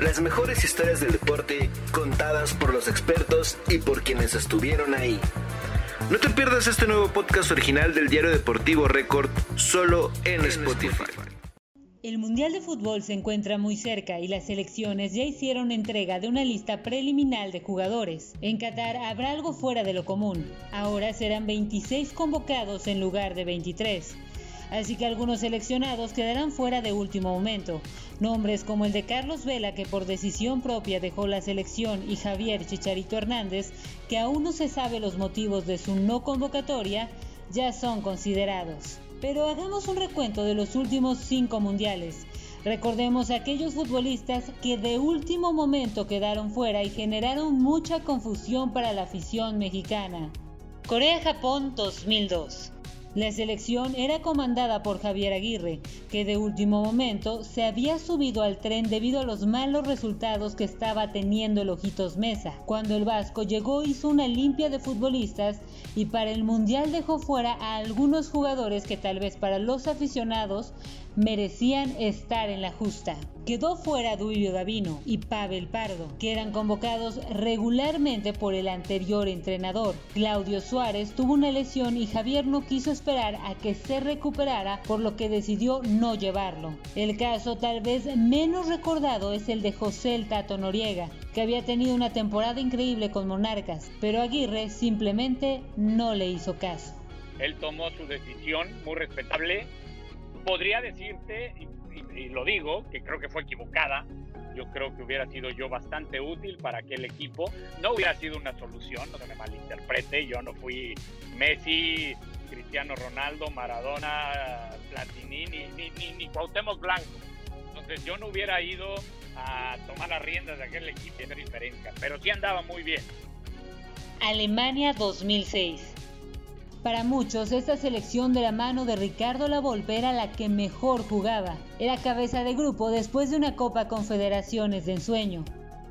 Las mejores historias del deporte contadas por los expertos y por quienes estuvieron ahí. No te pierdas este nuevo podcast original del diario deportivo Record solo en, Spotify. El Mundial de Fútbol se encuentra muy cerca y las selecciones ya hicieron entrega de una lista preliminar de jugadores. En Qatar habrá algo fuera de lo común. Ahora serán 26 convocados en lugar de 23 así que algunos seleccionados quedarán fuera de último momento. Nombres como el de Carlos Vela, que por decisión propia dejó la selección, y Javier Chicharito Hernández, que aún no se sabe los motivos de su no convocatoria, ya son considerados. Pero hagamos un recuento de los últimos cinco mundiales. Recordemos aquellos futbolistas que de último momento quedaron fuera y generaron mucha confusión para la afición mexicana. Corea-Japón 2002. La selección era comandada por Javier Aguirre, que de último momento se había subido al tren debido a los malos resultados que estaba teniendo el Ojitos Mesa. Cuando el Vasco llegó hizo una limpia de futbolistas y para el Mundial dejó fuera a algunos jugadores que tal vez para los aficionados merecían estar en la justa. Quedó fuera Duilio Davino y Pavel Pardo, que eran convocados regularmente por el anterior entrenador. Claudio Suárez tuvo una lesión y Javier no quiso esperar a que se recuperara, por lo que decidió no llevarlo. El caso tal vez menos recordado es el de José el Tato Noriega, que había tenido una temporada increíble con Monarcas, pero Aguirre simplemente no le hizo caso. Él tomó su decisión muy respetable podría decirte, y, lo digo, que creo que fue equivocada. Yo creo que hubiera sido yo bastante útil para aquel equipo. No hubiera sido una solución, no se me malinterprete. Yo no fui Messi, Cristiano Ronaldo, Maradona, Platini, ni, ni, ni, ni Cuauhtémoc Blanco. Entonces yo no hubiera ido a tomar las riendas de aquel equipo de diferencia, pero sí andaba muy bien. Alemania 2006. Para muchos, esta selección de la mano de Ricardo Lavolpe era la que mejor jugaba. Era cabeza de grupo después de una Copa Confederaciones de ensueño.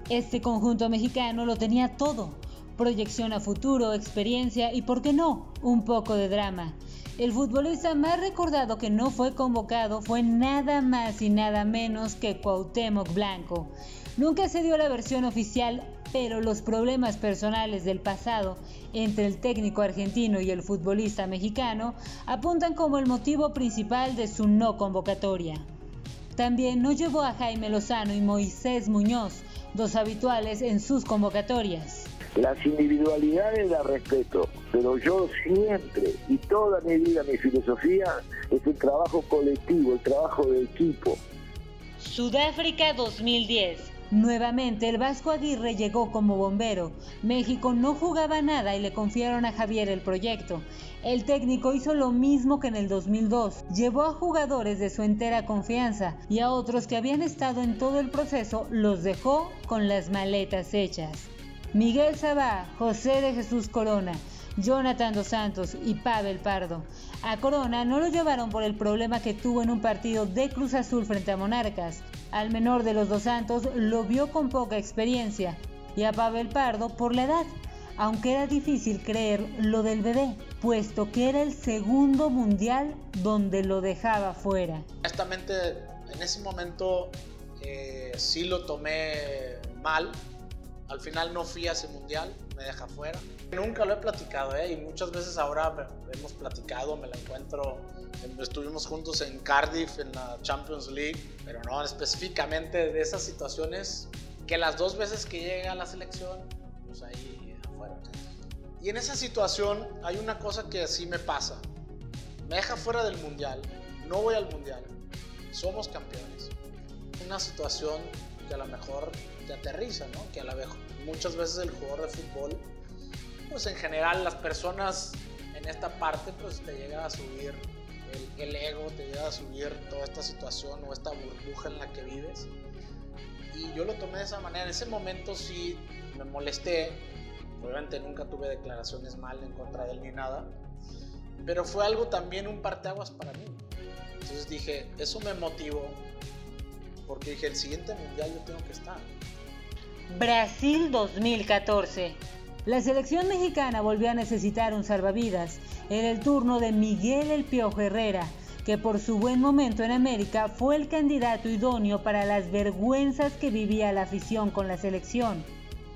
Este conjunto mexicano lo tenía todo. Proyección a futuro, experiencia y, ¿por qué no?, un poco de drama. El futbolista más recordado que no fue convocado fue nada más y nada menos que Cuauhtémoc Blanco. Nunca se dio la versión oficial pero los problemas personales del pasado entre el técnico argentino y el futbolista mexicano apuntan como el motivo principal de su no convocatoria. También no llevó a Jaime Lozano y Moisés Muñoz, dos habituales en sus convocatorias. Las individualidades las respeto, pero yo siempre y toda mi vida, mi filosofía es el trabajo colectivo, el trabajo de equipo. Sudáfrica 2010 Nuevamente el Vasco Aguirre llegó como bombero. México no jugaba nada y le confiaron a Javier el proyecto. El técnico hizo lo mismo que en el 2002. Llevó a jugadores de su entera confianza y a otros que habían estado en todo el proceso los dejó con las maletas hechas. Miguel Sabá, José de Jesús Corona, Jonathan Dos Santos y Pavel Pardo. A Corona no lo llevaron por el problema que tuvo en un partido de Cruz Azul frente a Monarcas. Al menor de los dos santos lo vio con poca experiencia y a Pavel Pardo por la edad, aunque era difícil creer lo del bebé, puesto que era el segundo mundial donde lo dejaba fuera. Honestamente, en ese momento eh, sí lo tomé mal. Al final no fui a ese mundial, me deja fuera. Nunca lo he platicado, ¿eh? Y muchas veces ahora hemos platicado, me la encuentro. Estuvimos juntos en Cardiff, en la Champions League, pero no específicamente de esas situaciones que las dos veces que llega a la selección, pues ahí afuera. Y en esa situación hay una cosa que así me pasa. Me deja fuera del mundial, no voy al mundial, somos campeones. Una situación que a lo mejor te aterriza, ¿no? Que a la vez muchas veces el jugador de fútbol pues en general las personas en esta parte pues te llega a subir el, ego, te llega a subir toda esta situación o esta burbuja en la que vives. Y yo lo tomé de esa manera. En ese momento sí me molesté. Obviamente nunca tuve declaraciones mal en contra de él ni nada. Pero fue algo también un parteaguas para mí. Entonces dije, eso me motivó. Porque dije, el siguiente mundial yo tengo que estar. Brasil 2014. La selección mexicana volvió a necesitar un salvavidas. Era el turno de Miguel El Piojo Herrera, que por su buen momento en América fue el candidato idóneo para las vergüenzas que vivía la afición con la selección.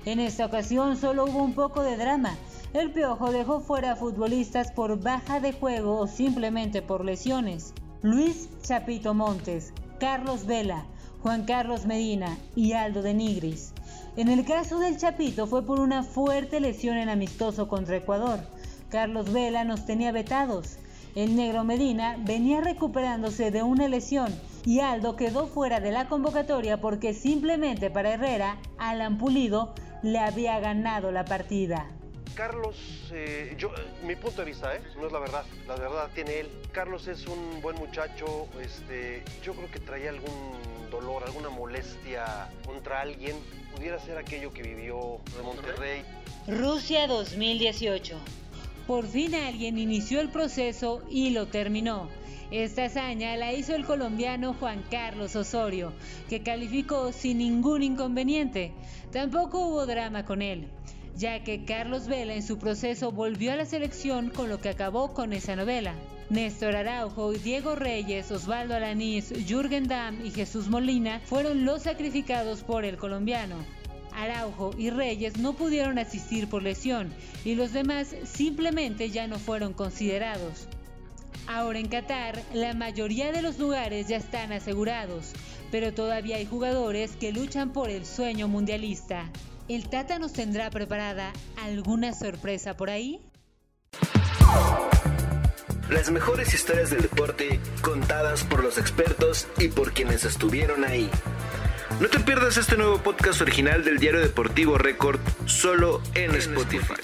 En esta ocasión solo hubo un poco de drama. El Piojo dejó fuera a futbolistas por baja de juego o simplemente por lesiones. Luis Chapito Montes, Carlos Vela, Juan Carlos Medina y Aldo de Nigris. En el caso del Chapito fue por una fuerte lesión en amistoso contra Ecuador. Carlos Vela nos tenía vetados. El negro Medina venía recuperándose de una lesión y Aldo quedó fuera de la convocatoria porque simplemente para Herrera, Alan Pulido le había ganado la partida. Carlos, eh, yo, mi punto de vista, ¿eh? no es la verdad, la verdad tiene él. Carlos es un buen muchacho, este, yo creo que traía algún dolor, alguna molestia contra alguien. Pudiera ser aquello que vivió de Monterrey. Rusia 2018. Por fin alguien inició el proceso y lo terminó. Esta hazaña la hizo el colombiano Juan Carlos Osorio, que calificó sin ningún inconveniente. Tampoco hubo drama con él, ya que Carlos Vela en su proceso volvió a la selección con lo que acabó con esa novela. Néstor Araujo, Diego Reyes, Osvaldo Alanís, Jürgen Damm y Jesús Molina fueron los sacrificados por el colombiano. Araujo y Reyes no pudieron asistir por lesión y los demás simplemente ya no fueron considerados. Ahora en Qatar, la mayoría de los lugares ya están asegurados, pero todavía hay jugadores que luchan por el sueño mundialista. ¿El Tata nos tendrá preparada alguna sorpresa por ahí? Las mejores historias del deporte contadas por los expertos y por quienes estuvieron ahí. No te pierdas este nuevo podcast original del diario deportivo Record solo en Spotify.